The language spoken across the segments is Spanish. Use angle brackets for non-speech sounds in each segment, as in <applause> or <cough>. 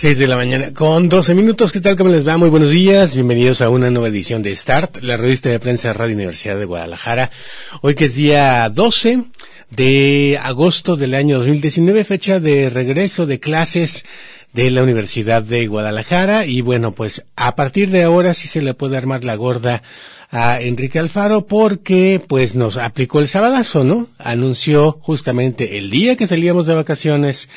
Seis de la mañana con 12 minutos. ¿Qué tal? ¿Cómo les va? Muy buenos días. Bienvenidos a una nueva edición de Start, la revista de prensa de Radio Universidad de Guadalajara. Hoy que es día 12 de agosto del año 2019, fecha de regreso de clases de la Universidad de Guadalajara. Y bueno, pues a partir de ahora sí se le puede armar la gorda a Enrique Alfaro porque pues nos aplicó el sabadazo, ¿no? Anunció justamente el día que salíamos de vacaciones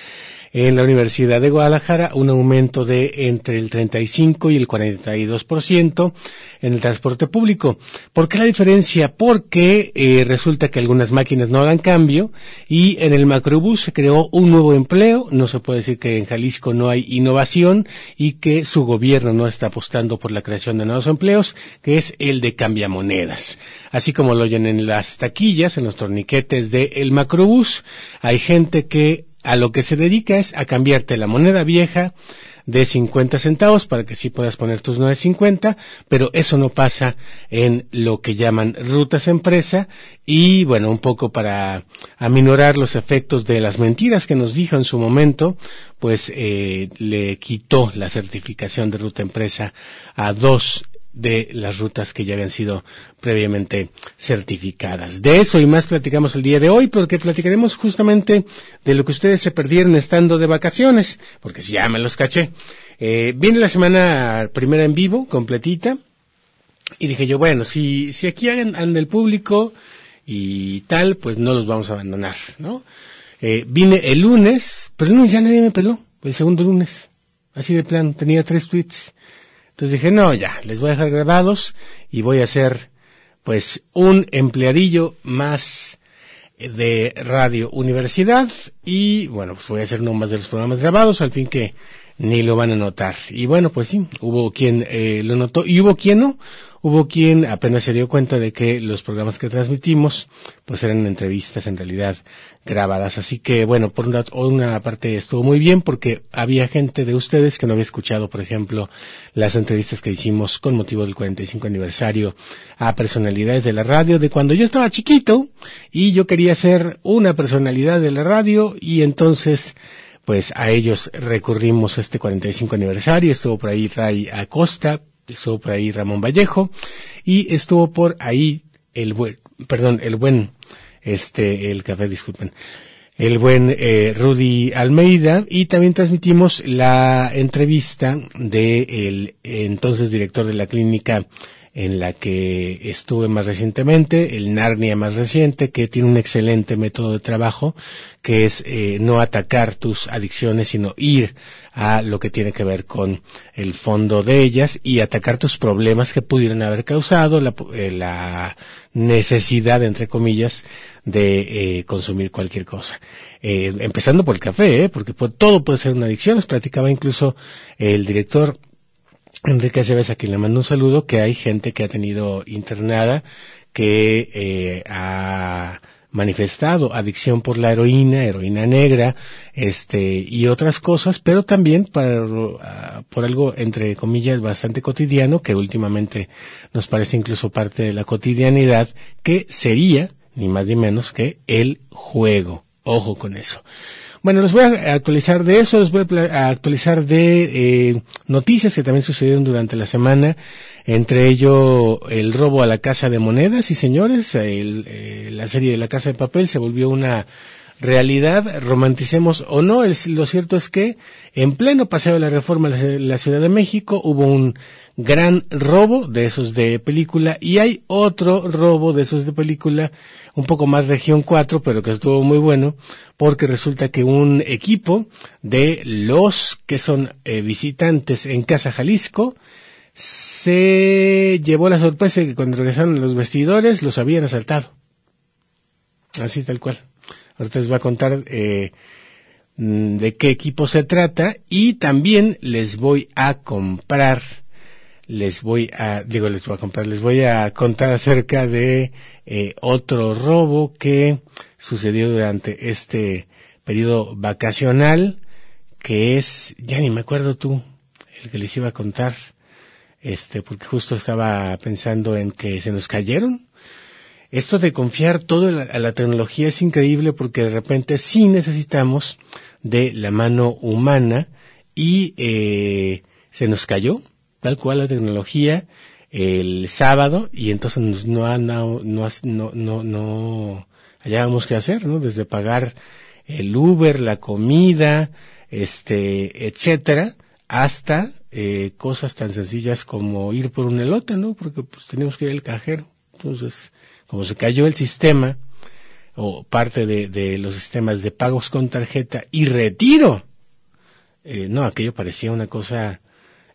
en la Universidad de Guadalajara un aumento de entre el 35 y el 42% en el transporte público. ¿Por qué la diferencia? Porque eh, resulta que algunas máquinas no hagan cambio y en el macrobús se creó un nuevo empleo. No se puede decir que en Jalisco no hay innovación y que su gobierno no está apostando por la creación de nuevos empleos, que es el de cambiamonedas. Así como lo oyen en las taquillas, en los torniquetes del el macrobús, hay gente que a lo que se dedica es a cambiarte la moneda vieja de 50 centavos para que sí puedas poner tus 9.50, pero eso no pasa en lo que llaman rutas empresa y bueno, un poco para aminorar los efectos de las mentiras que nos dijo en su momento, pues eh, le quitó la certificación de ruta empresa a dos de las rutas que ya habían sido previamente certificadas. De eso y más platicamos el día de hoy, porque platicaremos justamente de lo que ustedes se perdieron estando de vacaciones, porque ya me los caché. Eh, viene la semana primera en vivo, completita, y dije yo, bueno, si, si aquí anda el público y tal, pues no los vamos a abandonar, ¿no? Eh, vine el lunes, pero el lunes ya nadie me peló, el segundo lunes, así de plan, tenía tres tweets entonces dije, no, ya, les voy a dejar grabados y voy a hacer, pues, un empleadillo más de Radio Universidad y, bueno, pues voy a hacer uno más de los programas grabados, al fin que ni lo van a notar. Y bueno, pues sí, hubo quien eh, lo notó y hubo quien no. Hubo quien apenas se dio cuenta de que los programas que transmitimos, pues eran entrevistas en realidad grabadas. Así que, bueno, por una, una, parte estuvo muy bien porque había gente de ustedes que no había escuchado, por ejemplo, las entrevistas que hicimos con motivo del 45 aniversario a personalidades de la radio de cuando yo estaba chiquito y yo quería ser una personalidad de la radio y entonces pues a ellos recurrimos este 45 aniversario, estuvo por ahí Ray Acosta, estuvo por ahí Ramón Vallejo y estuvo por ahí el buen, perdón, el buen, este, el café, disculpen, el buen eh, Rudy Almeida y también transmitimos la entrevista de el entonces director de la clínica en la que estuve más recientemente, el Narnia más reciente, que tiene un excelente método de trabajo, que es eh, no atacar tus adicciones, sino ir a lo que tiene que ver con el fondo de ellas y atacar tus problemas que pudieran haber causado la, eh, la necesidad, entre comillas, de eh, consumir cualquier cosa. Eh, empezando por el café, ¿eh? porque todo puede ser una adicción. Nos platicaba incluso el director Enrique Aceves, a quien le mando un saludo, que hay gente que ha tenido internada que eh, ha manifestado adicción por la heroína, heroína negra, este, y otras cosas, pero también para, uh, por algo, entre comillas, bastante cotidiano, que últimamente nos parece incluso parte de la cotidianidad, que sería, ni más ni menos, que el juego. Ojo con eso. Bueno, les voy a actualizar de eso, les voy a actualizar de eh, noticias que también sucedieron durante la semana, entre ello el robo a la casa de monedas. Y señores, el, eh, la serie de la casa de papel se volvió una realidad, romanticemos o no, lo cierto es que en pleno paseo de la reforma de la Ciudad de México hubo un gran robo de esos de película y hay otro robo de esos de película un poco más región 4 pero que estuvo muy bueno porque resulta que un equipo de los que son eh, visitantes en Casa Jalisco se llevó la sorpresa de que cuando regresaron los vestidores los habían asaltado. Así tal cual ahorita les voy a contar eh, de qué equipo se trata y también les voy a comprar les voy a, digo, les voy a comprar, les voy a contar acerca de eh, otro robo que sucedió durante este periodo vacacional, que es, ya ni me acuerdo tú, el que les iba a contar, este, porque justo estaba pensando en que se nos cayeron. Esto de confiar todo a la tecnología es increíble porque de repente sí necesitamos de la mano humana y eh, se nos cayó tal cual la tecnología el sábado y entonces no no no no no, no hallábamos qué hacer, ¿no? Desde pagar el Uber, la comida, este, etcétera, hasta eh, cosas tan sencillas como ir por un elote, ¿no? Porque pues teníamos que ir al cajero. Entonces, como se cayó el sistema, o parte de, los sistemas de pagos con tarjeta y retiro, eh, no, aquello parecía una cosa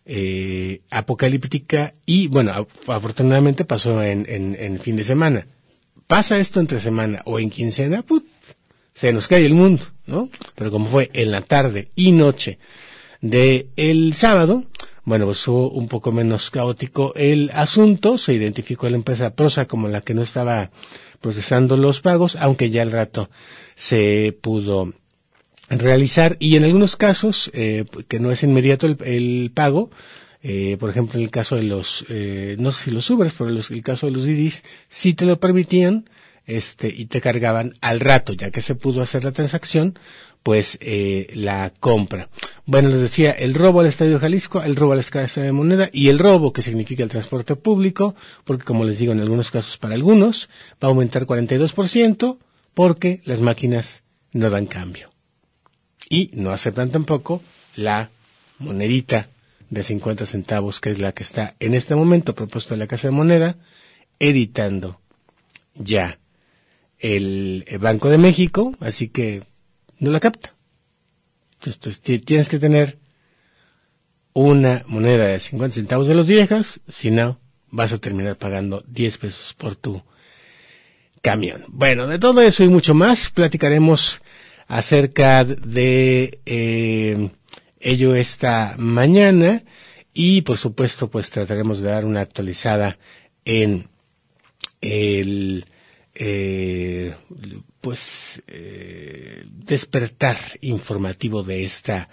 eh, apocalíptica y, bueno, afortunadamente pasó en, en, fin de semana. Pasa esto entre semana o en quincena, put, se nos cae el mundo, ¿no? Pero como fue en la tarde y noche de sábado, bueno, pues fue un poco menos caótico. El asunto, se identificó la empresa Prosa como la que no estaba procesando los pagos, aunque ya al rato se pudo realizar. Y en algunos casos, eh, que no es inmediato el, el pago, eh, por ejemplo, en el caso de los, eh, no sé si los Ubers, pero en el caso de los Didis, sí te lo permitían, este, y te cargaban al rato, ya que se pudo hacer la transacción, pues eh, la compra. Bueno, les decía, el robo al Estadio Jalisco, el robo a la escasez de moneda y el robo que significa el transporte público, porque como les digo, en algunos casos para algunos va a aumentar 42% porque las máquinas no dan cambio. Y no aceptan tampoco la monedita de 50 centavos, que es la que está en este momento propuesto en la Casa de Moneda, editando ya el Banco de México, así que no la capta. Entonces tienes que tener una moneda de 50 centavos de los viejas, si no, vas a terminar pagando 10 pesos por tu camión. Bueno, de todo eso y mucho más platicaremos acerca de eh, ello esta mañana y por supuesto pues trataremos de dar una actualizada en el eh, pues eh, despertar informativo de esta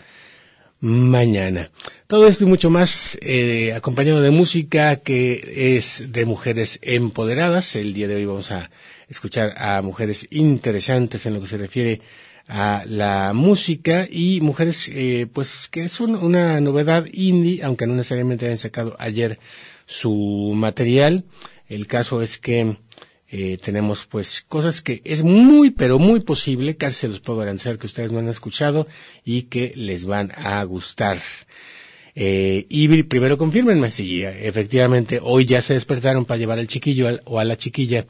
mañana. Todo esto y mucho más eh, acompañado de música que es de mujeres empoderadas. El día de hoy vamos a escuchar a mujeres interesantes en lo que se refiere a la música y mujeres eh, pues que son una novedad indie, aunque no necesariamente hayan sacado ayer su material. El caso es que eh, tenemos pues cosas que es muy pero muy posible, casi se los puedo garantizar que ustedes no han escuchado y que les van a gustar. Eh, y primero confirmenme si efectivamente hoy ya se despertaron para llevar al chiquillo o a la chiquilla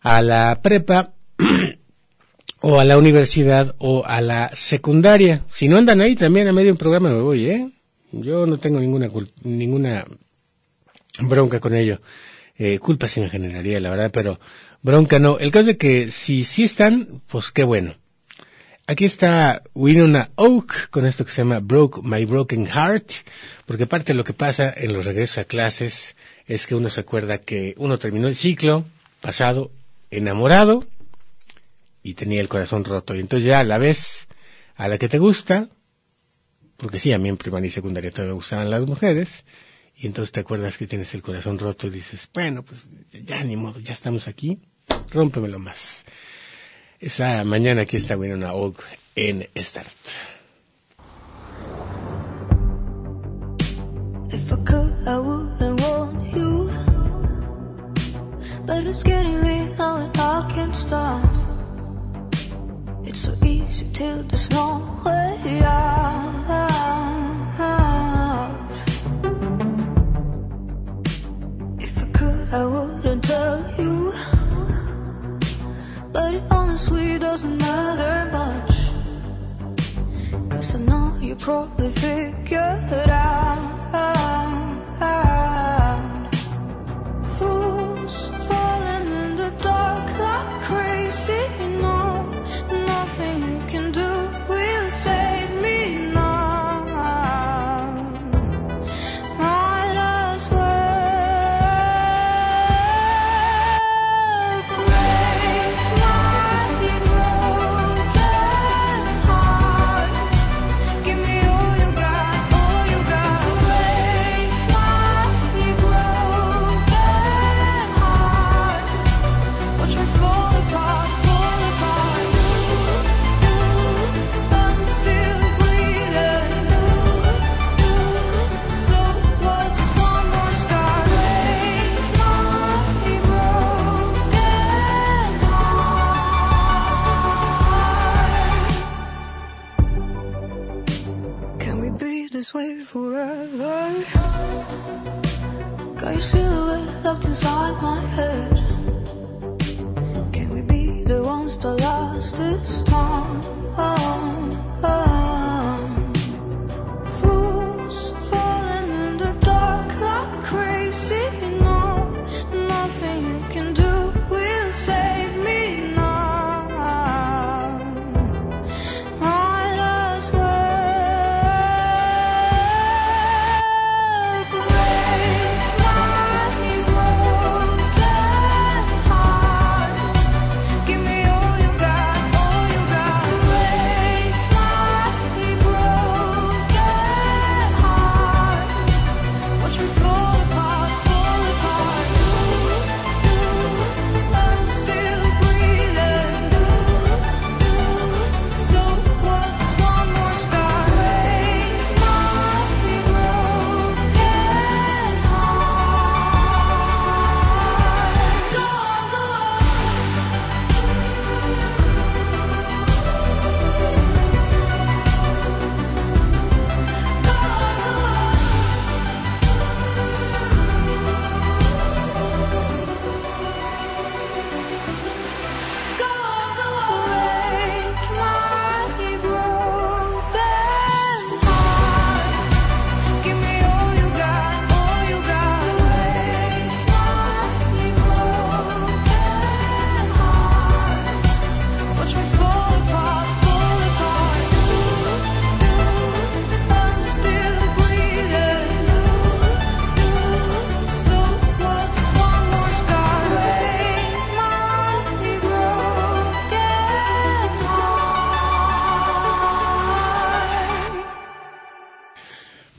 a la prepa <clears throat> o a la universidad o a la secundaria. Si no andan ahí también a medio un programa me voy, ¿eh? Yo no tengo ninguna ninguna bronca con ello. Eh, culpa sí me generaría, la verdad, pero bronca no. El caso de que si sí están, pues qué bueno. Aquí está Winona Oak con esto que se llama Broke My Broken Heart, porque parte lo que pasa en los regresos a clases es que uno se acuerda que uno terminó el ciclo pasado enamorado y tenía el corazón roto. Y entonces ya a la vez a la que te gusta, porque sí, a mí en primaria y secundaria todavía me gustaban las mujeres, y entonces te acuerdas que tienes el corazón roto y dices, bueno, pues ya ni modo, ya estamos aquí, rómpemelo más. Esa mañana aquí está Winona Oak en Start. If I could, I wouldn't want you. But it's getting late now and I can't stop. It's so easy till there's no way out. You probably figured out. Fools falling in the dark like crazy.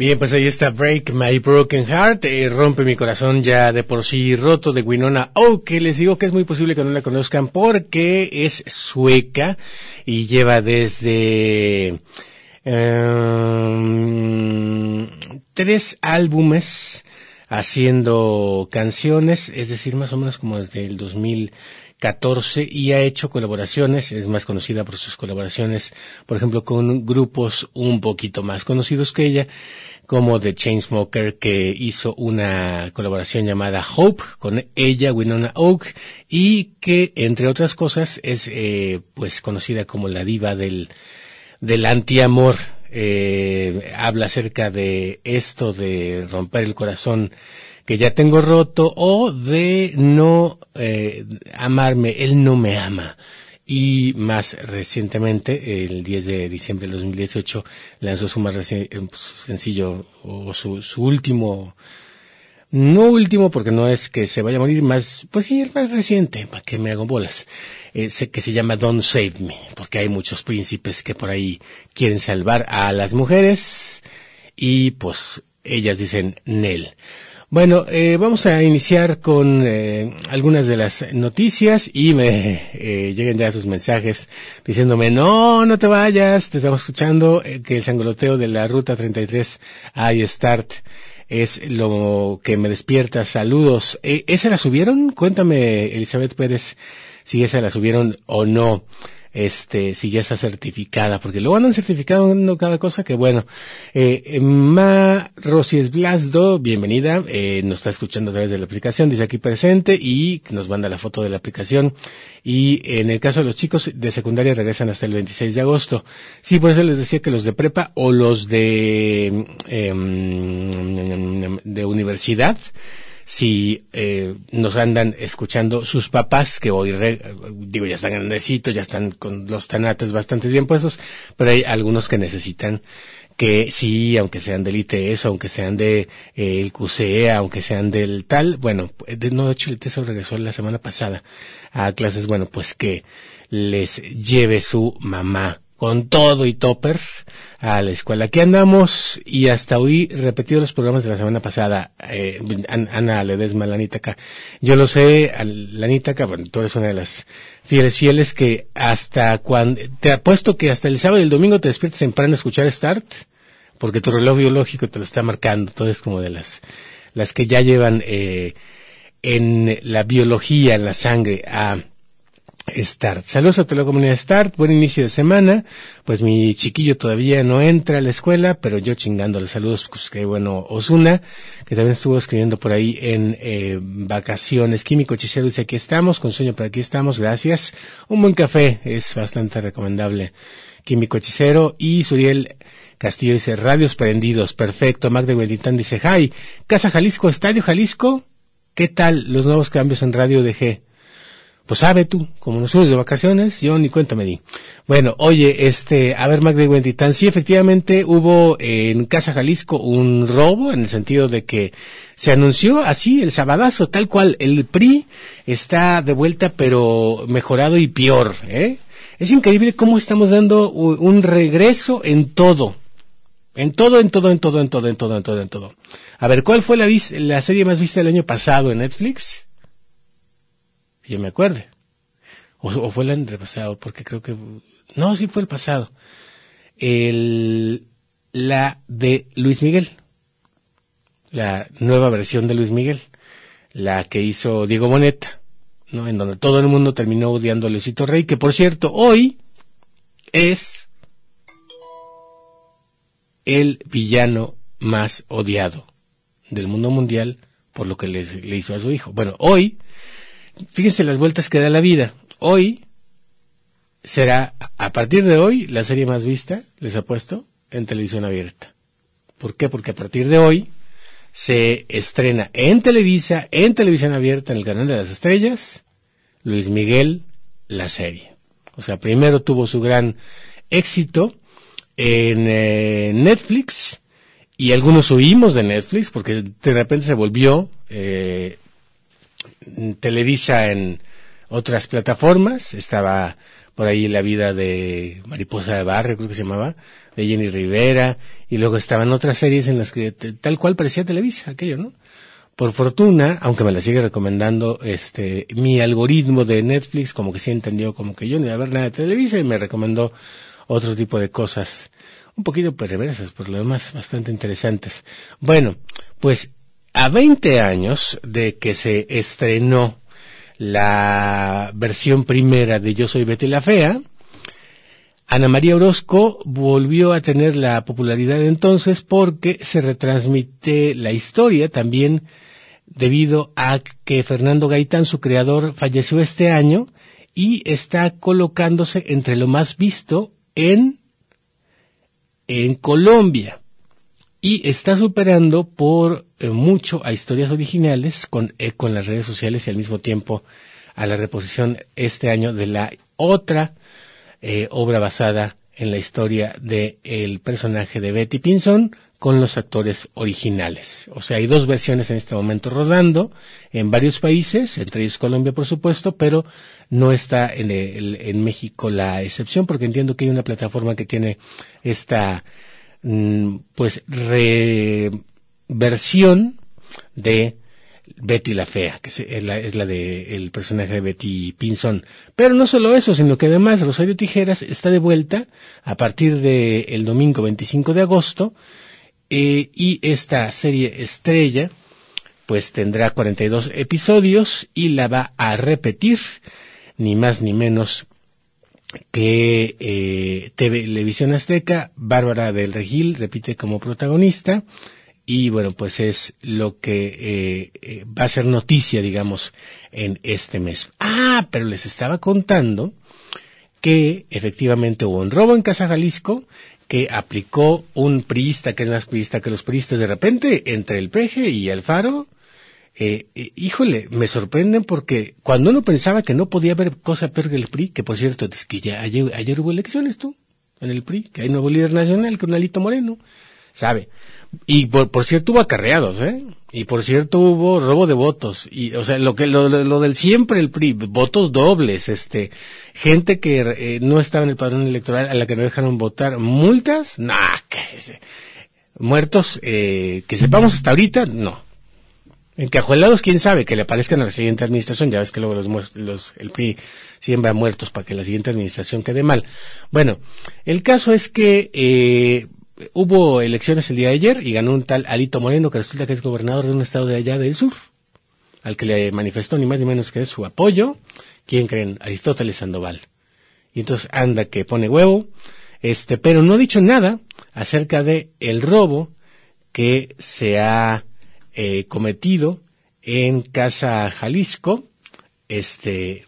Bien, pues ahí está Break My Broken Heart, eh, Rompe mi corazón ya de por sí roto de Winona Oh, que les digo que es muy posible que no la conozcan porque es sueca y lleva desde em, tres álbumes haciendo canciones, es decir, más o menos como desde el 2014 y ha hecho colaboraciones, es más conocida por sus colaboraciones, por ejemplo, con grupos un poquito más conocidos que ella, como The Chainsmoker, que hizo una colaboración llamada Hope con ella, Winona Oak, y que, entre otras cosas, es eh, pues conocida como la diva del, del antiamor. Eh, habla acerca de esto de romper el corazón que ya tengo roto o de no eh, amarme, él no me ama. Y más recientemente, el 10 de diciembre del 2018, lanzó su más eh, su sencillo o su, su último, no último porque no es que se vaya a morir, más, pues sí, el más reciente, para que me hago bolas, eh, que se llama Don't Save Me, porque hay muchos príncipes que por ahí quieren salvar a las mujeres y pues ellas dicen Nel. Bueno, eh, vamos a iniciar con eh, algunas de las noticias y me <laughs> eh, lleguen ya sus mensajes diciéndome, no, no te vayas, te estamos escuchando, eh, que el sangoloteo de la Ruta 33 iStart es lo que me despierta. Saludos. Eh, ¿Esa la subieron? Cuéntame, Elizabeth Pérez, si esa la subieron o no este, si ya está certificada, porque luego andan certificando cada cosa que bueno. Eh, Ma Rosies Blasdo, bienvenida, eh, nos está escuchando a través de la aplicación, dice aquí presente y nos manda la foto de la aplicación. Y en el caso de los chicos de secundaria regresan hasta el 26 de agosto. Sí, por eso les decía que los de prepa o los de, em, de universidad, si eh, nos andan escuchando sus papás, que hoy, re- digo, ya están grandecitos, ya están con los tanates bastante bien puestos, pero hay algunos que necesitan que sí, aunque sean del ITS, aunque sean de eh, el QCE, aunque sean del tal, bueno, de- no, de hecho el TESO regresó la semana pasada a clases, bueno, pues que les lleve su mamá con todo y topper a la escuela. Aquí andamos y hasta hoy repetido los programas de la semana pasada. Eh, An- Ana Ledesma, Lanitaca. Yo lo sé, Lanitaca, bueno, tú eres una de las fieles fieles que hasta cuando, te apuesto que hasta el sábado y el domingo te despiertas temprano a escuchar Start, porque tu reloj biológico te lo está marcando. Todo es como de las, las que ya llevan, eh, en la biología, en la sangre, a Start. Saludos a toda la comunidad Start, buen inicio de semana. Pues mi chiquillo todavía no entra a la escuela, pero yo chingándole saludos, pues qué bueno, Osuna, que también estuvo escribiendo por ahí en eh, vacaciones. Químico Hechicero dice aquí estamos, con sueño por aquí estamos, gracias. Un buen café es bastante recomendable. Químico Hechicero y Suriel Castillo dice radios prendidos, perfecto. Magda Huelitán dice, hi, Casa Jalisco, Estadio Jalisco, ¿qué tal los nuevos cambios en Radio DG? Pues sabe tú, como nos fuimos de vacaciones, yo ni cuenta me di. Bueno, oye, este, a ver, Magda Huentitán, sí, efectivamente hubo en Casa Jalisco un robo, en el sentido de que se anunció así el sabadazo, tal cual, el PRI está de vuelta, pero mejorado y peor, ¿eh? Es increíble cómo estamos dando un regreso en todo. En todo, en todo, en todo, en todo, en todo, en todo, en todo. A ver, ¿cuál fue la, la serie más vista el año pasado en Netflix? Yo me acuerde. O, fue el año pasado, porque creo que... No, sí fue el pasado. El, la de Luis Miguel. La nueva versión de Luis Miguel. La que hizo Diego Boneta. ¿no? En donde todo el mundo terminó odiando a Luisito Rey, que por cierto, hoy es el villano más odiado del mundo mundial por lo que le hizo a su hijo. Bueno, hoy, fíjense las vueltas que da la vida. Hoy será, a partir de hoy, la serie más vista, les apuesto, en televisión abierta. ¿Por qué? Porque a partir de hoy se estrena en Televisa, en televisión abierta, en el canal de las estrellas, Luis Miguel, la serie. O sea, primero tuvo su gran éxito en eh, Netflix y algunos huimos de Netflix porque de repente se volvió eh, Televisa en otras plataformas. Estaba por ahí la vida de Mariposa de Barrio, creo que se llamaba, de Jenny Rivera, y luego estaban otras series en las que tal cual parecía Televisa, aquello, ¿no? Por fortuna, aunque me la sigue recomendando, este, mi algoritmo de Netflix, como que sí entendió, como que yo no iba a ver nada de Televisa y me recomendó otro tipo de cosas, un poquito perversas, por lo demás, bastante interesantes. Bueno, pues a 20 años de que se estrenó la versión primera de Yo Soy Betty la Fea, Ana María Orozco volvió a tener la popularidad entonces porque se retransmite la historia también debido a que Fernando Gaitán, su creador, falleció este año y está colocándose entre lo más visto en, en Colombia. Y está superando por mucho a historias originales con eco en las redes sociales y al mismo tiempo a la reposición este año de la otra eh, obra basada en la historia del el personaje de Betty Pinson con los actores originales. O sea, hay dos versiones en este momento rodando en varios países, entre ellos Colombia, por supuesto, pero no está en, el- en México la excepción, porque entiendo que hay una plataforma que tiene esta, mm, pues, reversión de Betty la Fea, que es la, es la de el personaje de Betty Pinson. Pero no solo eso, sino que además Rosario Tijeras está de vuelta a partir del el domingo 25 de agosto, eh, y esta serie estrella, pues tendrá 42 episodios y la va a repetir, ni más ni menos que eh, Televisión Azteca, Bárbara del Regil repite como protagonista y bueno, pues es lo que eh, eh, va a ser noticia, digamos, en este mes. Ah, pero les estaba contando que efectivamente hubo un robo en Casa Jalisco que aplicó un priista que es más priista que los priistas de repente entre el peje y Alfaro. Eh, eh, híjole, me sorprenden porque cuando uno pensaba que no podía haber cosa peor que el PRI, que por cierto, es que ya ayer, ayer hubo elecciones tú, en el PRI, que hay nuevo líder nacional, con Alito Moreno, ¿sabe? Y por, por cierto hubo acarreados, ¿eh? Y por cierto hubo robo de votos. Y, o sea, lo que, lo, lo, del siempre el PRI, votos dobles, este, gente que eh, no estaba en el padrón electoral a la que no dejaron votar, multas, nah, cállese. Muertos, eh, que sepamos hasta ahorita, no. Encajuelados, quién sabe, que le aparezcan a la siguiente administración, ya ves que luego los, los el PRI siembra muertos para que la siguiente administración quede mal. Bueno, el caso es que eh, hubo elecciones el día de ayer y ganó un tal Alito Moreno que resulta que es gobernador de un estado de allá del sur. al que le manifestó ni más ni menos que su apoyo. ¿Quién creen? Aristóteles Sandoval. Y entonces anda que pone huevo, este, pero no ha dicho nada acerca de el robo que se ha eh, cometido en Casa Jalisco, este,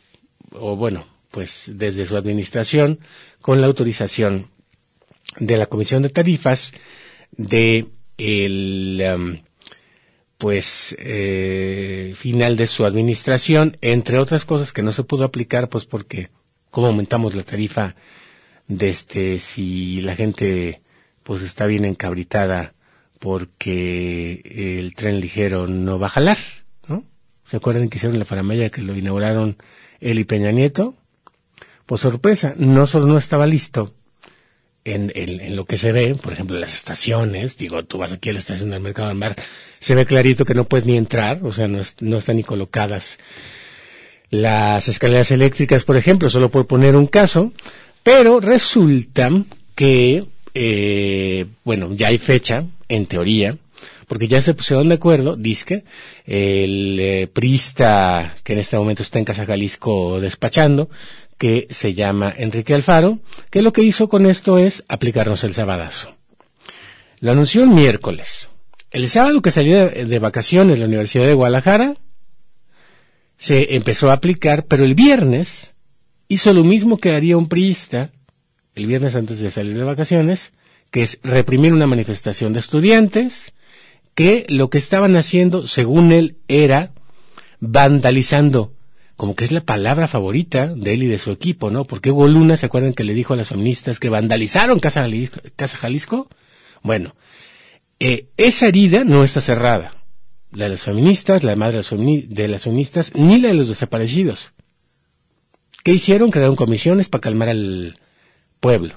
o bueno, pues desde su administración, con la autorización de la Comisión de Tarifas de el um, pues eh, final de su administración, entre otras cosas que no se pudo aplicar, pues porque cómo aumentamos la tarifa desde este, si la gente pues está bien encabritada porque el tren ligero no va a jalar, ¿no? ¿Se acuerdan que hicieron la faramaya que lo inauguraron él y Peña Nieto? Pues sorpresa, no solo no estaba listo en, en, en, lo que se ve, por ejemplo, las estaciones, digo, tú vas aquí a la estación del Mercado del Mar, se ve clarito que no puedes ni entrar, o sea, no, están ni colocadas las escaleras eléctricas, por ejemplo, solo por poner un caso, pero resulta que, eh, bueno, ya hay fecha, en teoría, porque ya se pusieron de acuerdo, disque, el eh, prista que en este momento está en Casa Jalisco despachando, que se llama Enrique Alfaro, que lo que hizo con esto es aplicarnos el sabadazo. Lo anunció el miércoles. El sábado que salió de vacaciones la Universidad de Guadalajara, se empezó a aplicar, pero el viernes hizo lo mismo que haría un priista, el viernes antes de salir de vacaciones, que es reprimir una manifestación de estudiantes, que lo que estaban haciendo, según él, era vandalizando como que es la palabra favorita de él y de su equipo, ¿no? Porque Hugo Luna, ¿se acuerdan que le dijo a las feministas que vandalizaron Casa Jalisco? Bueno, eh, esa herida no está cerrada. La de las feministas, la madre de las feministas, ni la de los desaparecidos. ¿Qué hicieron? Crearon comisiones para calmar al pueblo.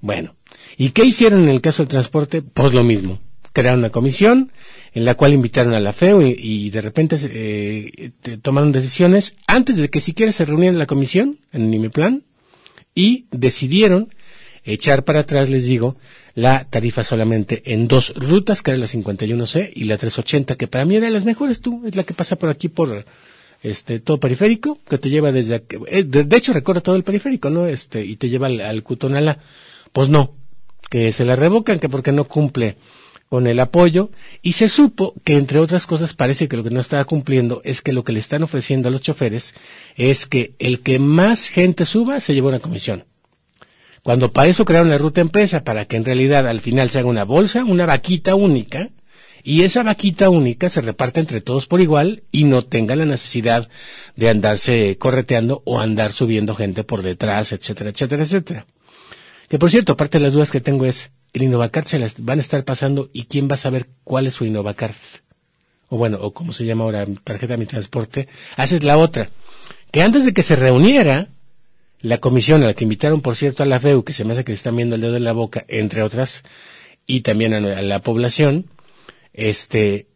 Bueno, ¿y qué hicieron en el caso del transporte? Pues lo mismo. Crearon una comisión en la cual invitaron a la FEO y, de repente eh, tomaron decisiones antes de que siquiera se reunieran la comisión en mi plan y decidieron echar para atrás, les digo, la tarifa solamente en dos rutas, que era la 51C y la 380, que para mí era de las mejores, tú, es la que pasa por aquí por este todo periférico, que te lleva desde aquí, eh, de, hecho recorre todo el periférico, ¿no? Este, y te lleva al, al Cutonala. Pues no, que se la revocan, que porque no cumple con el apoyo y se supo que entre otras cosas parece que lo que no estaba cumpliendo es que lo que le están ofreciendo a los choferes es que el que más gente suba se lleva una comisión. Cuando para eso crearon la ruta empresa, para que en realidad al final se haga una bolsa, una vaquita única, y esa vaquita única se reparte entre todos por igual y no tenga la necesidad de andarse correteando o andar subiendo gente por detrás, etcétera, etcétera, etcétera. Que por cierto, aparte de las dudas que tengo es, el Innovacart se las van a estar pasando y quién va a saber cuál es su Innovacart. O bueno, o como se llama ahora, tarjeta de mi transporte. Haces la otra. Que antes de que se reuniera la comisión a la que invitaron, por cierto, a la FEU, que se me hace que le están viendo el dedo en la boca, entre otras, y también a, a la población, este,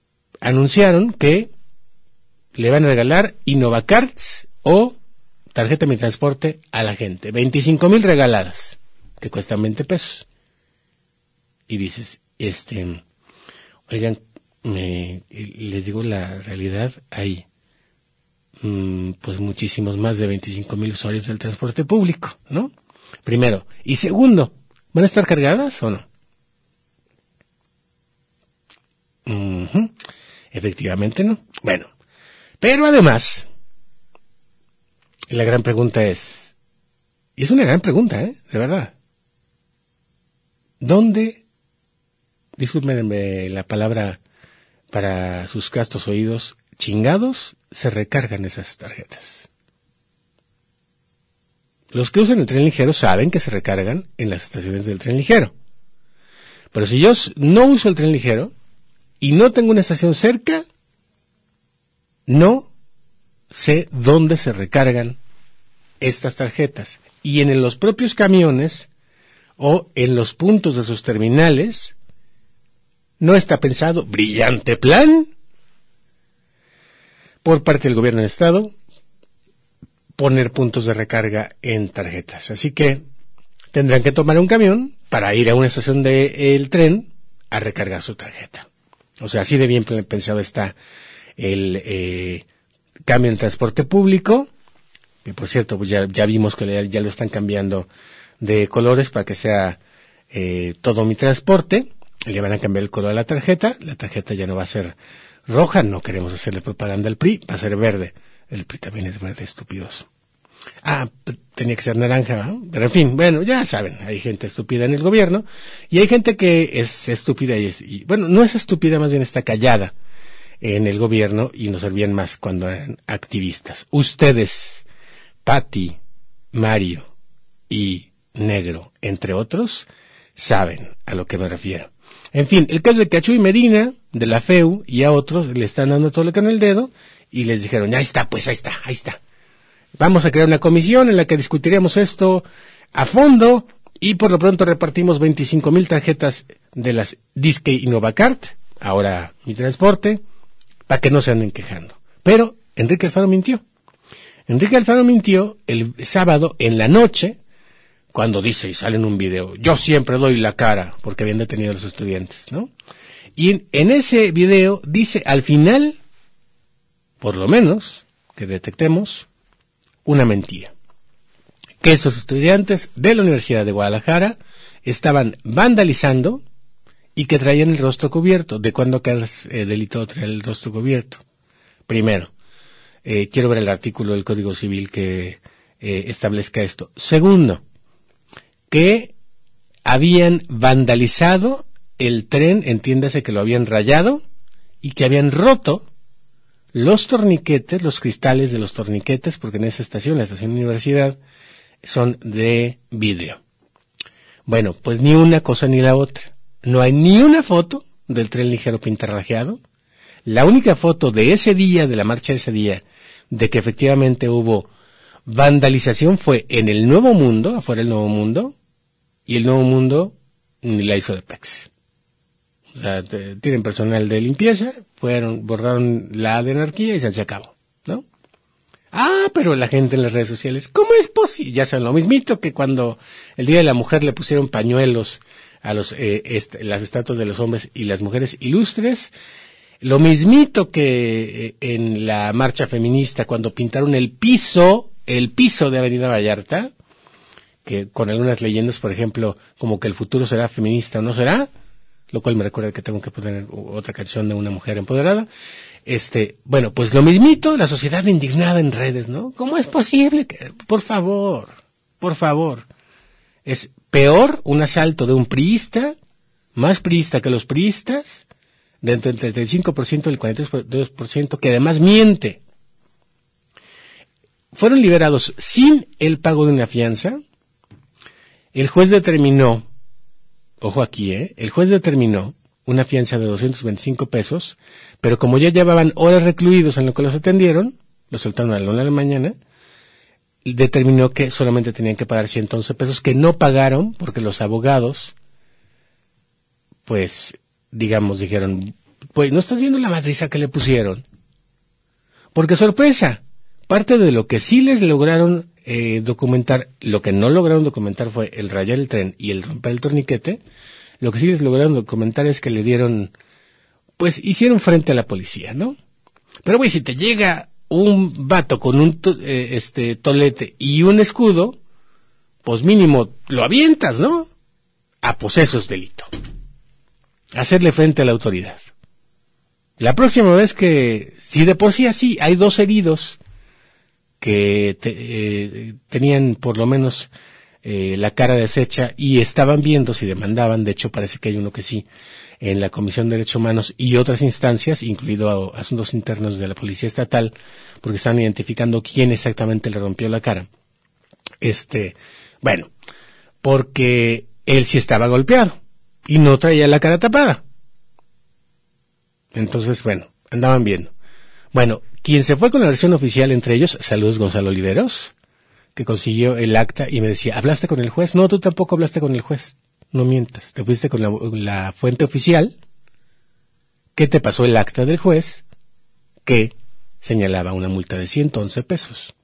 anunciaron que le van a regalar Innovacards o tarjeta de mi transporte a la gente. 25 mil regaladas, que cuestan 20 pesos y dices, este, oigan, les digo la realidad, hay mmm, pues muchísimos más de 25 mil usuarios del transporte público, ¿no? Primero. Y segundo, ¿van a estar cargadas o no? Efectivamente no. Bueno, pero además, la gran pregunta es, y es una gran pregunta, ¿eh? De verdad. ¿Dónde discúlpenme la palabra para sus castos oídos, chingados, se recargan esas tarjetas. Los que usan el tren ligero saben que se recargan en las estaciones del tren ligero. Pero si yo no uso el tren ligero y no tengo una estación cerca, no sé dónde se recargan estas tarjetas. Y en los propios camiones o en los puntos de sus terminales no está pensado, brillante plan, por parte del gobierno del Estado, poner puntos de recarga en tarjetas. Así que tendrán que tomar un camión para ir a una estación del de, tren a recargar su tarjeta. O sea, así de bien pensado está el eh, cambien el transporte público, que por cierto, pues ya, vimos que ya, ya lo están cambiando de colores para que sea eh, todo mi transporte, le van a cambiar el color a la tarjeta, la tarjeta ya no va a ser roja, no queremos hacerle propaganda al PRI, va a ser verde. El PRI también es verde, estúpidos. Ah, tenía que ser naranja, ¿no? pero en fin, bueno, ya saben, hay gente estúpida en el gobierno y hay gente que es estúpida y es, bueno, no es estúpida, más bien está callada en el gobierno y nos servían más cuando eran activistas. Ustedes, Patti, Mario y Negro, entre otros, saben a lo que me refiero. En fin, el caso de Cachu y Medina, de la FEU y a otros, le están dando todo lo que en el dedo y les dijeron, ahí está, pues ahí está, ahí está. Vamos a crear una comisión en la que discutiremos esto a fondo y por lo pronto repartimos 25 mil tarjetas de las Disque Innovacart, ahora mi transporte, para que no se anden quejando. Pero Enrique Alfaro mintió. Enrique Alfaro mintió el sábado en la noche, cuando dice y sale en un video, yo siempre doy la cara, porque habían detenido a los estudiantes, ¿no? Y en, ese video dice al final, por lo menos, que detectemos, una mentira. Que estos estudiantes de la Universidad de Guadalajara estaban vandalizando y que traían el rostro cubierto. ¿De cuándo acá es eh, delito traer el rostro cubierto? Primero, eh, quiero ver el artículo del Código Civil que eh, establezca esto. Segundo, que habían vandalizado el tren, entiéndase que lo habían rayado y que habían roto los torniquetes, los cristales de los torniquetes, porque en esa estación, la estación universidad, son de vidrio. Bueno, pues ni una cosa ni la otra. No hay ni una foto del tren ligero pintarrajeado. La única foto de ese día, de la marcha de ese día, de que efectivamente hubo vandalización fue en el Nuevo Mundo, afuera del Nuevo Mundo, y el Nuevo Mundo la hizo de Pex. O sea, tienen personal de limpieza, fueron, borraron la de anarquía y se acabó, ¿no? Ah, pero la gente en las redes sociales, ¿cómo es posible? Ya saben lo mismito que cuando el Día de la Mujer le pusieron pañuelos a los, eh, las estatuas de los hombres y las mujeres ilustres, lo mismito que eh, en la marcha feminista cuando pintaron el piso, el piso de Avenida Vallarta, que con algunas leyendas, por ejemplo, como que el futuro será feminista o no será, lo cual me recuerda que tengo que poner otra canción de una mujer empoderada. Este, bueno, pues lo mismito, la sociedad indignada en redes, ¿no? ¿Cómo es posible que, por favor, por favor, es peor un asalto de un priista, más priista que los priistas, de entre el 35% y el 42%, que además miente. Fueron liberados sin el pago de una fianza. El juez determinó, ojo aquí, ¿eh? El juez determinó una fianza de 225 pesos, pero como ya llevaban horas recluidos en lo que los atendieron, los soltaron a la una de la mañana, determinó que solamente tenían que pagar 111 pesos, que no pagaron porque los abogados, pues, digamos, dijeron, pues, ¿no estás viendo la madriza que le pusieron? Porque sorpresa, parte de lo que sí les lograron eh, documentar, lo que no lograron documentar fue el rayar el tren y el romper el torniquete, lo que sí les lograron documentar es que le dieron, pues hicieron frente a la policía, ¿no? Pero güey, si te llega un vato con un eh, este tolete y un escudo, pues mínimo lo avientas, ¿no? Ah, pues eso es delito. Hacerle frente a la autoridad. La próxima vez que, si de por sí así hay dos heridos que te- eh, tenían por lo menos eh, la cara deshecha y estaban viendo si demandaban, de hecho parece que hay uno que sí, en la Comisión de Derechos Humanos y otras instancias, incluido a- asuntos internos de la Policía Estatal, porque están identificando quién exactamente le rompió la cara. Este, bueno, porque él sí estaba golpeado y no traía la cara tapada. Entonces, bueno, andaban viendo. Bueno, quien se fue con la versión oficial entre ellos, saludos Gonzalo Oliveros, que consiguió el acta y me decía, ¿hablaste con el juez? No, tú tampoco hablaste con el juez. No mientas, te fuiste con la, fuente oficial que te pasó el acta del juez que señalaba una multa de 111 pesos,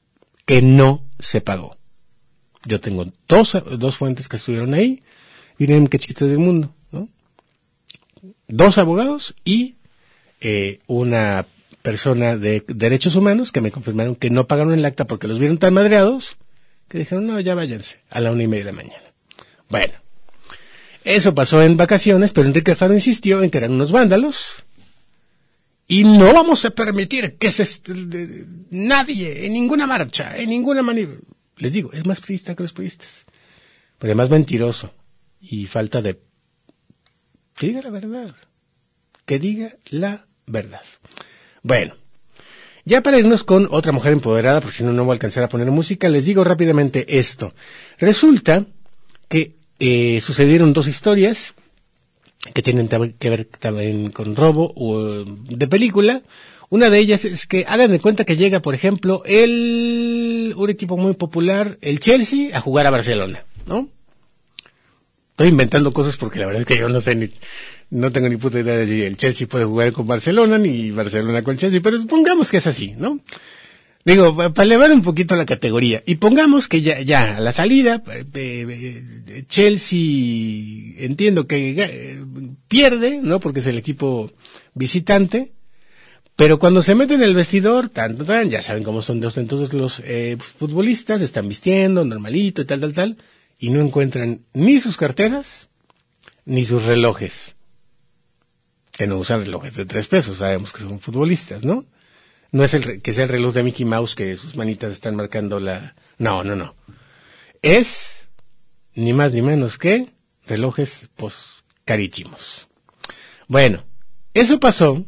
que no se pagó. Yo tengo dos, dos fuentes que estuvieron ahí, miren qué chiquito del mundo, ¿no? Dos abogados y eh, una persona de derechos humanos que me confirmaron que no pagaron el acta porque los vieron tan madreados que dijeron, no, ya váyanse a la una y media de la mañana. Bueno, eso pasó en vacaciones, pero Enrique Alfaro insistió en que eran unos vándalos y no vamos a permitir que se est- nadie, en ninguna marcha, en ninguna manera. Les digo, es más priista que los priistas. Pero además mentiroso. Y falta de... Que diga la verdad. Que diga la verdad. Bueno. Ya para irnos con otra mujer empoderada, porque si no, no voy a alcanzar a poner música, les digo rápidamente esto. Resulta que eh, sucedieron dos historias que tienen que ver también con robo o, de película. Una de ellas es que hagan de cuenta que llega, por ejemplo, el, un equipo muy popular, el Chelsea, a jugar a Barcelona, ¿no? Estoy inventando cosas porque la verdad es que yo no sé ni, no tengo ni puta idea de si el Chelsea puede jugar con Barcelona ni Barcelona con Chelsea, pero pongamos que es así, ¿no? Digo, pa- para elevar un poquito la categoría. Y pongamos que ya, ya, a la salida, eh, eh, Chelsea, entiendo que eh, pierde, ¿no? Porque es el equipo visitante. Pero cuando se mete en el vestidor, tanto, tan, ya saben cómo son de ostentosos los eh, futbolistas, están vistiendo normalito y tal, tal, tal, y no encuentran ni sus carteras, ni sus relojes. Que no usan relojes de tres pesos, sabemos que son futbolistas, ¿no? No es el que sea el reloj de Mickey Mouse que sus manitas están marcando la... No, no, no. Es ni más ni menos que relojes, pues, carísimos. Bueno, eso pasó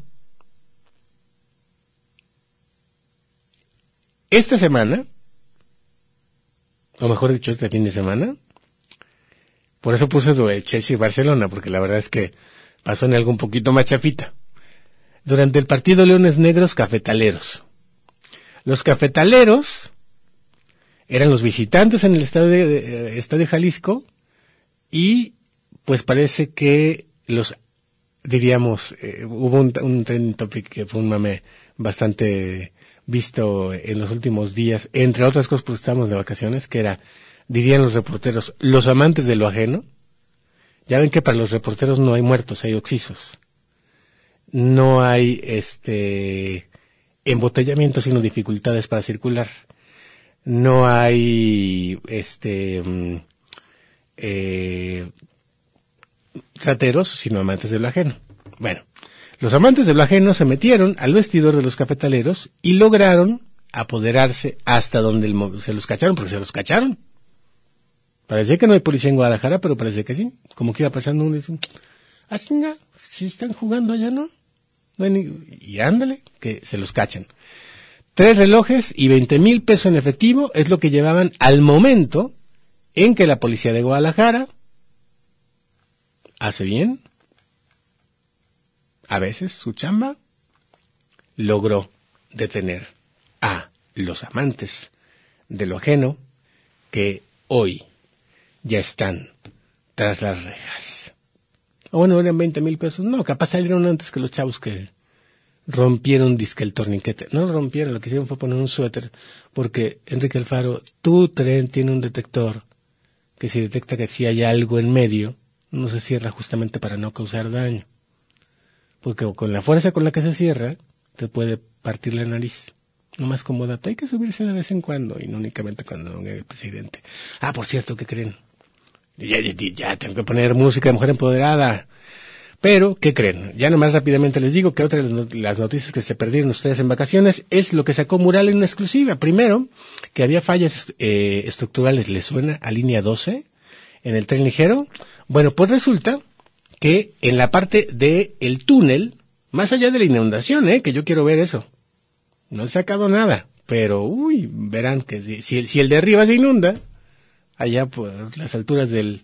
esta semana, o mejor dicho, este fin de semana. Por eso puse lo de Chelsea-Barcelona, porque la verdad es que pasó en algo un poquito más chafita durante el partido Leones Negros Cafetaleros. Los cafetaleros eran los visitantes en el estadio de, de- estadio Jalisco y pues parece que los diríamos eh, hubo un, un topic que fue un mame bastante visto en los últimos días entre otras cosas porque estábamos de vacaciones que era dirían los reporteros los amantes de lo ajeno ya ven que para los reporteros no hay muertos hay oxisos no hay este embotellamiento sino dificultades para circular. No hay este mm, eh, rateros sino amantes de lo ajeno. Bueno los amantes de lo ajeno se metieron al vestidor de los cafetaleros y lograron apoderarse hasta donde el se los cacharon porque se los cacharon parecía que no hay policía en Guadalajara pero parece que sí. Como que iba pasando uno y dice ah chinga, si están jugando allá no y ándale, que se los cachan. Tres relojes y 20 mil pesos en efectivo es lo que llevaban al momento en que la policía de Guadalajara hace bien, a veces su chamba, logró detener a los amantes de lo ajeno que hoy ya están tras las rejas. O bueno, eran 20 mil pesos. No, capaz salieron antes que los chavos que rompieron disque el torniquete. No lo rompieron, lo que hicieron fue poner un suéter. Porque Enrique Alfaro, tu tren tiene un detector que si detecta que si hay algo en medio, no se cierra justamente para no causar daño. Porque con la fuerza con la que se cierra, te puede partir la nariz. No más como dato, hay que subirse de vez en cuando y no únicamente cuando venga el presidente. Ah, por cierto, ¿qué creen? Ya, tengo que poner música de mujer empoderada. Pero, ¿qué creen? Ya nomás rápidamente les digo que otra de las not- las noticias que se perdieron ustedes en vacaciones es lo que sacó Mural en una exclusiva. Primero, que había fallas eh, estructurales, ¿les suena a línea 12 en el tren ligero? Bueno, pues resulta que en la parte del el túnel, más allá de la inundación, ¿eh? que yo quiero ver eso. No he sacado nada, pero, uy, verán que si, si si el de arriba se inunda, allá por las alturas del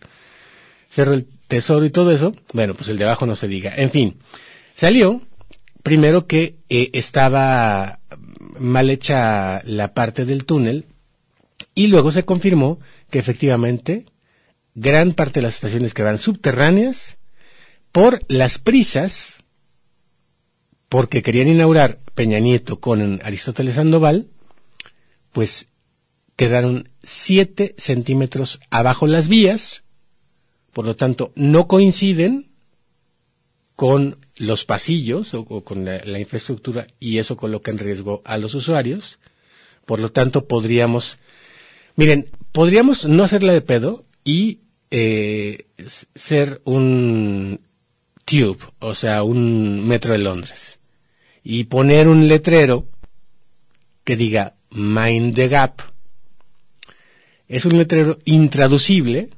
Cerro del Tesoro y todo eso, bueno, pues el de abajo no se diga. En fin, salió primero que eh, estaba mal hecha la parte del túnel y luego se confirmó que efectivamente gran parte de las estaciones que van subterráneas por las prisas porque querían inaugurar Peña Nieto con Aristóteles Sandoval, pues quedaron 7 centímetros abajo las vías, por lo tanto no coinciden con los pasillos o, con la, la infraestructura y eso coloca en riesgo a los usuarios. Por lo tanto, podríamos, miren, podríamos no hacerla de pedo y eh, ser un tube, o sea, un metro de Londres y poner un letrero que diga Mind the Gap. Es un letrero intraducible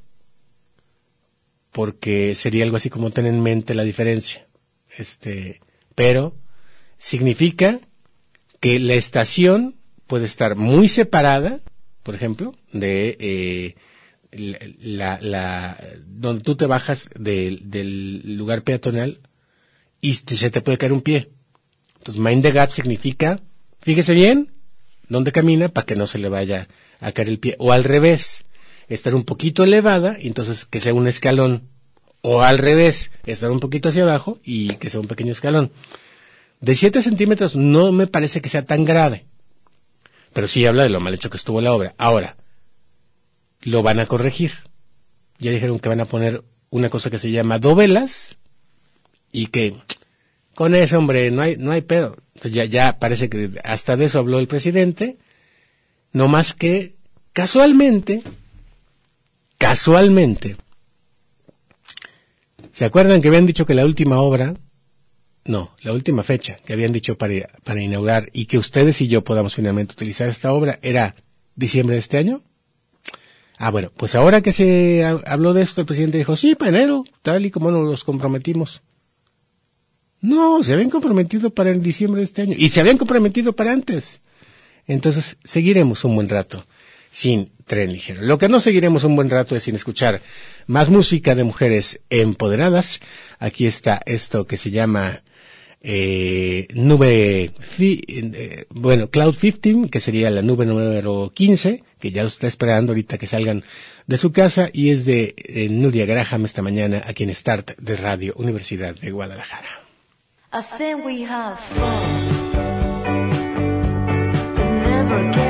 porque sería algo así como ten en mente la diferencia. Este, pero significa que la estación puede estar muy separada, por ejemplo, de eh, la, la- donde tú te bajas del, lugar peatonal y se te puede caer un pie. Entonces, mind the gap significa, fíjese bien dónde camina para que no se le vaya a caer el pie. O al revés, estar un poquito elevada y entonces que sea un escalón. O al revés, estar un poquito hacia abajo y que sea un pequeño escalón. De 7 centímetros no me parece que sea tan grave. Pero sí habla de lo mal hecho que estuvo la obra. Ahora, lo van a corregir. Ya dijeron que van a poner una cosa que se llama dovelas y que con eso, hombre, no hay, no hay pedo. Entonces ya, ya parece que hasta de eso habló el presidente. No más que casualmente, casualmente, ¿se acuerdan que habían dicho que la última obra, no, la última fecha que habían dicho para, para inaugurar y que ustedes y yo podamos finalmente utilizar esta obra era diciembre de este año? Ah, bueno, pues ahora que se ha- habló de esto, el presidente dijo, sí, para enero, tal y como nos comprometimos. No, se habían comprometido para el diciembre de este año. Y se habían comprometido para antes. Entonces, seguiremos un buen rato sin tren ligero. Lo que no seguiremos un buen rato es sin escuchar más música de mujeres empoderadas. Aquí está esto que se llama eh, nube, fi- eh, bueno, Cloud 15, que sería la nube número 15, que ya está esperando ahorita que salgan de su casa, y es de eh, Nuria Graham esta mañana aquí en Start de Radio Universidad de Guadalajara. forget.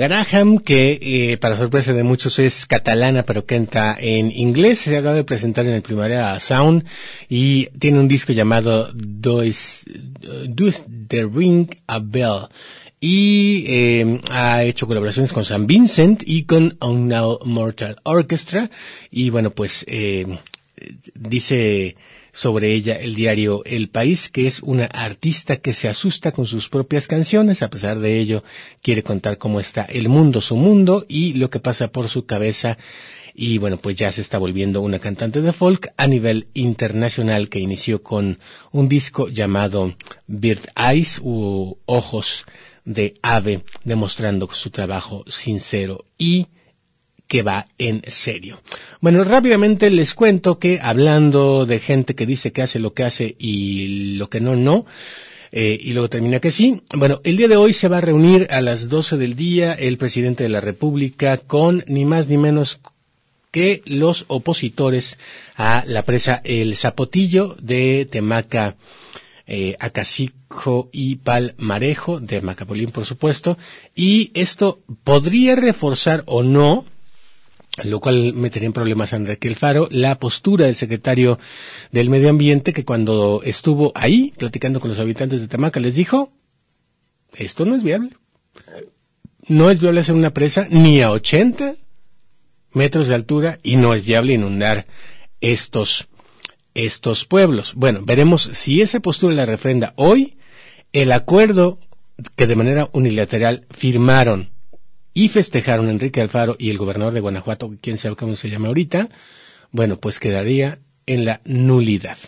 Graham, que eh, para sorpresa de muchos es catalana, pero canta en inglés. Se acaba de presentar en el Primavera Sound y tiene un disco llamado Does, Does the Ring a Bell. Y eh, ha hecho colaboraciones con San Vincent y con On Now Mortal Orchestra. Y bueno, pues eh, dice sobre ella el diario El País, que es una artista que se asusta con sus propias canciones, a pesar de ello quiere contar cómo está el mundo, su mundo y lo que pasa por su cabeza. Y bueno, pues ya se está volviendo una cantante de folk a nivel internacional que inició con un disco llamado Bird Eyes u Ojos de Ave, demostrando su trabajo sincero y que va en serio. Bueno, rápidamente les cuento que hablando de gente que dice que hace lo que hace y lo que no, no, eh, y luego termina que sí. Bueno, el día de hoy se va a reunir a las 12 del día el presidente de la República con ni más ni menos que los opositores a la presa El Zapotillo de Temaca, eh, Acacico y Palmarejo, de Macapolín por supuesto, y esto podría reforzar o no lo cual metería en problemas a Enrique Alfaro, la postura del secretario del Medio Ambiente que cuando estuvo ahí platicando con los habitantes de Tamaca les dijo, esto no es viable. No es viable hacer una presa ni a 80 metros de altura y no es viable inundar estos, estos pueblos. Bueno, veremos si esa postura la refrenda hoy, el acuerdo que de manera unilateral firmaron y festejaron Enrique Alfaro y el gobernador de Guanajuato, quién sabe cómo se llama ahorita, bueno, pues quedaría en la nulidad.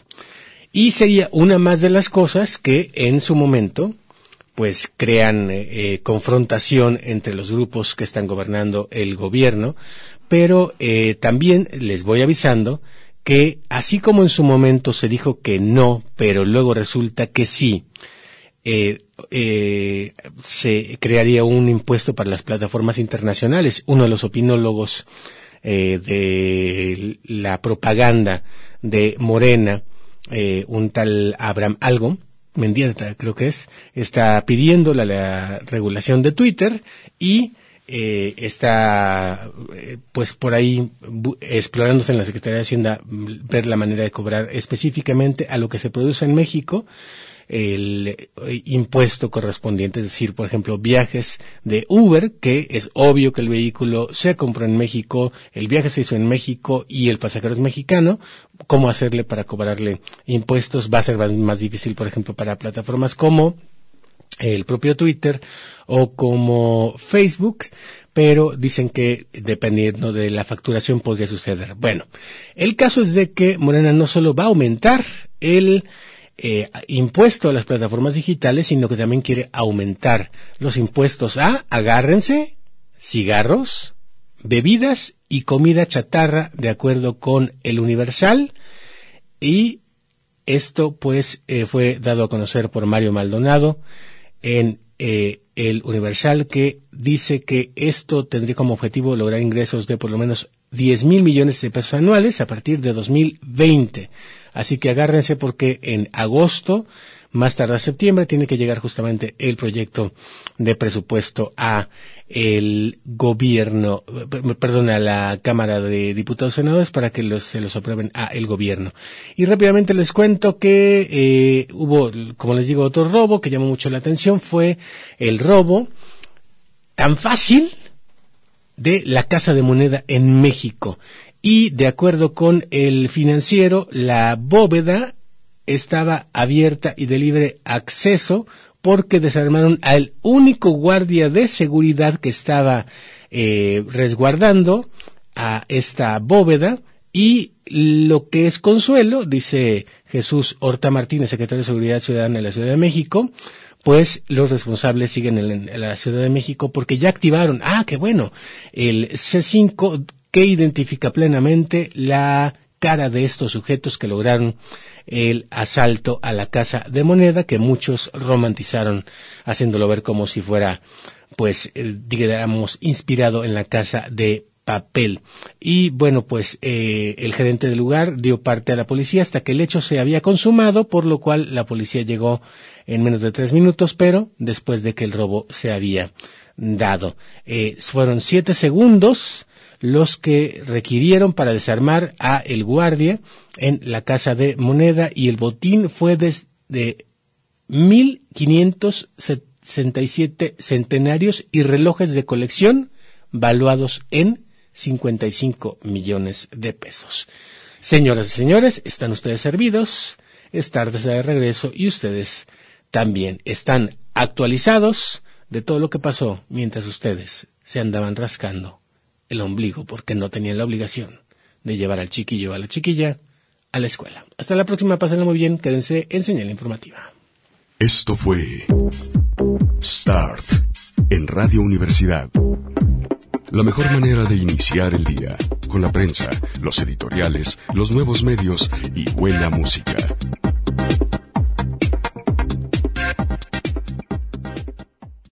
Y sería una más de las cosas que en su momento, pues crean eh, eh, confrontación entre los grupos que están gobernando el gobierno, pero eh, también les voy avisando que así como en su momento se dijo que no, pero luego resulta que sí, eh, eh, se crearía un impuesto para las plataformas internacionales. Uno de los opinólogos eh, de la propaganda de Morena, eh, un tal Abraham Algo, Mendieta creo que es, está pidiendo la, la regulación de Twitter y eh, está eh, pues por ahí explorándose en la Secretaría de Hacienda mm, ver la manera de cobrar específicamente a lo que se produce en México el eh, impuesto correspondiente, es decir, por ejemplo, viajes de Uber, que es obvio que el vehículo se compró en México, el viaje se hizo en México y el pasajero es mexicano, ¿cómo hacerle para cobrarle impuestos? Va a ser más, más difícil, por ejemplo, para plataformas como el propio Twitter o como Facebook, pero dicen que dependiendo de la facturación podría suceder. Bueno, el caso es de que Morena no solo va a aumentar el eh, impuesto a las plataformas digitales, sino que también quiere aumentar los impuestos a, agárrense, cigarros, bebidas y comida chatarra de acuerdo con el Universal y esto pues eh, fue dado a conocer por Mario Maldonado en eh, el Universal que dice que esto tendría como objetivo lograr ingresos de por lo menos 10 mil millones de pesos anuales a partir de 2020. Así que agárrense porque en agosto, más tarde septiembre, tiene que llegar justamente el proyecto de presupuesto a el gobierno, eh, per- perdón, a la Cámara de Diputados y Senadores para que se los aprueben a el gobierno. Y rápidamente les cuento que eh, hubo, como les digo, otro robo que llamó mucho la atención, fue el robo tan fácil de la Casa de Moneda en México. Y de acuerdo con el financiero, la bóveda estaba abierta y de libre acceso porque desarmaron al único guardia de seguridad que estaba eh, resguardando a esta bóveda. Y lo que es consuelo, dice Jesús Horta Martínez, secretario de Seguridad Ciudadana de la Ciudad de México, pues los responsables siguen en, la Ciudad de México porque ya activaron, ah, qué bueno, el C5 que identifica plenamente la cara de estos sujetos que lograron el asalto a la casa de moneda que muchos romantizaron haciéndolo ver como si fuera pues eh, digamos inspirado en la casa de papel. Y bueno, pues eh, el gerente del lugar dio parte a la policía hasta que el hecho se había consumado, por lo cual la policía llegó en menos de tres minutos, pero después de que el robo se había dado. Eh, fueron siete segundos los que requirieron para desarmar a el guardia en la casa de moneda y el botín fue de, de 1.567 centenarios y relojes de colección valuados en 55 millones de pesos. Señoras y señores, están ustedes servidos, es tarde de regreso y ustedes también están actualizados de todo lo que pasó mientras ustedes se andaban rascando el ombligo porque no tenían la obligación de llevar al chiquillo o a la chiquilla a la escuela. Hasta la próxima, pásenla muy bien, quédense en señal informativa. Esto fue Start en Radio Universidad. La mejor manera de iniciar el día, con la prensa, los editoriales, los nuevos medios y buena música.